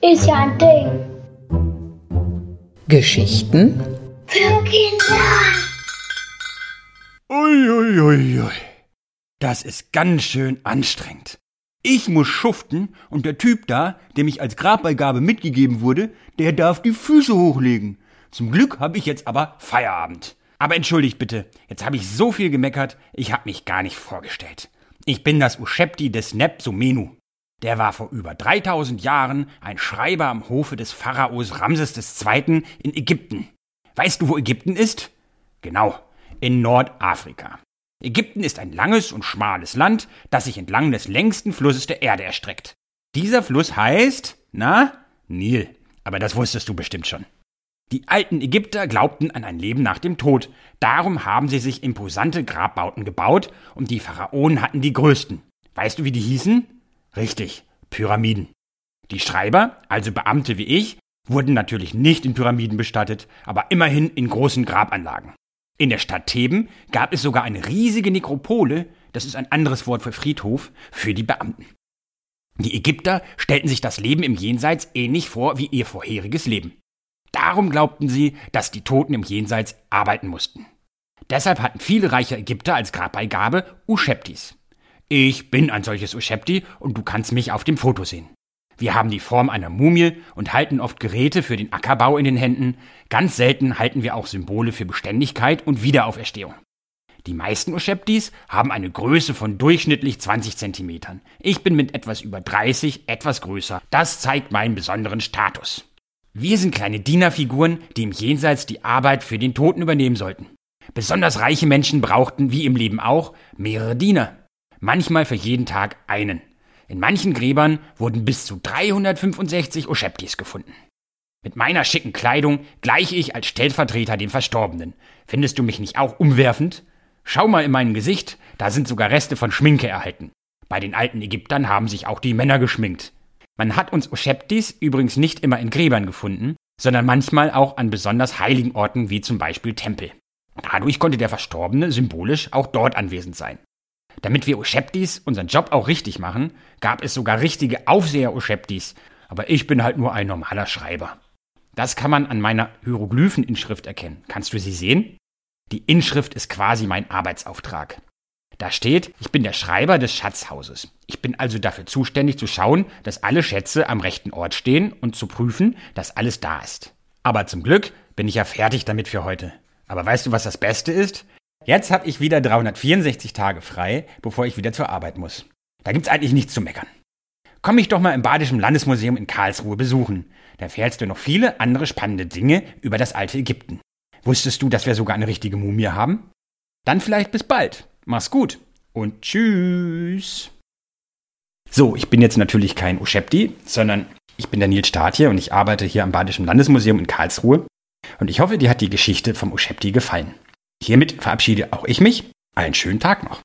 Ist ja ein Ding. Geschichten Für Kinder. Uiuiuiui. Das ist ganz schön anstrengend. Ich muss schuften und der Typ da, dem ich als Grabbeigabe mitgegeben wurde, der darf die Füße hochlegen. Zum Glück habe ich jetzt aber Feierabend. Aber entschuldigt bitte, jetzt habe ich so viel gemeckert, ich habe mich gar nicht vorgestellt. Ich bin das Uschepti des Nebsumenu. Der war vor über 3000 Jahren ein Schreiber am Hofe des Pharaos Ramses II. in Ägypten. Weißt du, wo Ägypten ist? Genau, in Nordafrika. Ägypten ist ein langes und schmales Land, das sich entlang des längsten Flusses der Erde erstreckt. Dieser Fluss heißt, na, Nil. Aber das wusstest du bestimmt schon. Die alten Ägypter glaubten an ein Leben nach dem Tod. Darum haben sie sich imposante Grabbauten gebaut und die Pharaonen hatten die größten. Weißt du, wie die hießen? Richtig, Pyramiden. Die Schreiber, also Beamte wie ich, wurden natürlich nicht in Pyramiden bestattet, aber immerhin in großen Grabanlagen. In der Stadt Theben gab es sogar eine riesige Nekropole, das ist ein anderes Wort für Friedhof, für die Beamten. Die Ägypter stellten sich das Leben im Jenseits ähnlich vor wie ihr vorheriges Leben. Darum glaubten sie, dass die Toten im Jenseits arbeiten mussten. Deshalb hatten viele reiche Ägypter als Grabbeigabe Uscheptis. Ich bin ein solches Uschepti und du kannst mich auf dem Foto sehen. Wir haben die Form einer Mumie und halten oft Geräte für den Ackerbau in den Händen. Ganz selten halten wir auch Symbole für Beständigkeit und Wiederauferstehung. Die meisten Uscheptis haben eine Größe von durchschnittlich 20 Zentimetern. Ich bin mit etwas über 30 etwas größer. Das zeigt meinen besonderen Status. Wir sind kleine Dienerfiguren, die im Jenseits die Arbeit für den Toten übernehmen sollten. Besonders reiche Menschen brauchten, wie im Leben auch, mehrere Diener. Manchmal für jeden Tag einen. In manchen Gräbern wurden bis zu 365 Oscheptis gefunden. Mit meiner schicken Kleidung gleiche ich als Stellvertreter den Verstorbenen. Findest du mich nicht auch umwerfend? Schau mal in mein Gesicht, da sind sogar Reste von Schminke erhalten. Bei den alten Ägyptern haben sich auch die Männer geschminkt. Man hat uns Oscheptis übrigens nicht immer in Gräbern gefunden, sondern manchmal auch an besonders heiligen Orten wie zum Beispiel Tempel. Dadurch konnte der Verstorbene symbolisch auch dort anwesend sein. Damit wir Oscheptis unseren Job auch richtig machen, gab es sogar richtige Aufseher-Oscheptis, aber ich bin halt nur ein normaler Schreiber. Das kann man an meiner Hieroglypheninschrift erkennen. Kannst du sie sehen? Die Inschrift ist quasi mein Arbeitsauftrag. Da steht, ich bin der Schreiber des Schatzhauses. Ich bin also dafür zuständig zu schauen, dass alle Schätze am rechten Ort stehen und zu prüfen, dass alles da ist. Aber zum Glück bin ich ja fertig damit für heute. Aber weißt du, was das Beste ist? Jetzt habe ich wieder 364 Tage frei, bevor ich wieder zur Arbeit muss. Da gibt's eigentlich nichts zu meckern. Komm mich doch mal im Badischen Landesmuseum in Karlsruhe besuchen. Da erfährst du noch viele andere spannende Dinge über das alte Ägypten. Wusstest du, dass wir sogar eine richtige Mumie haben? Dann vielleicht bis bald. Mach's gut und tschüss. So, ich bin jetzt natürlich kein Uschepti, sondern ich bin der Nils Stadtje und ich arbeite hier am Badischen Landesmuseum in Karlsruhe. Und ich hoffe, dir hat die Geschichte vom Uschepti gefallen. Hiermit verabschiede auch ich mich. Einen schönen Tag noch.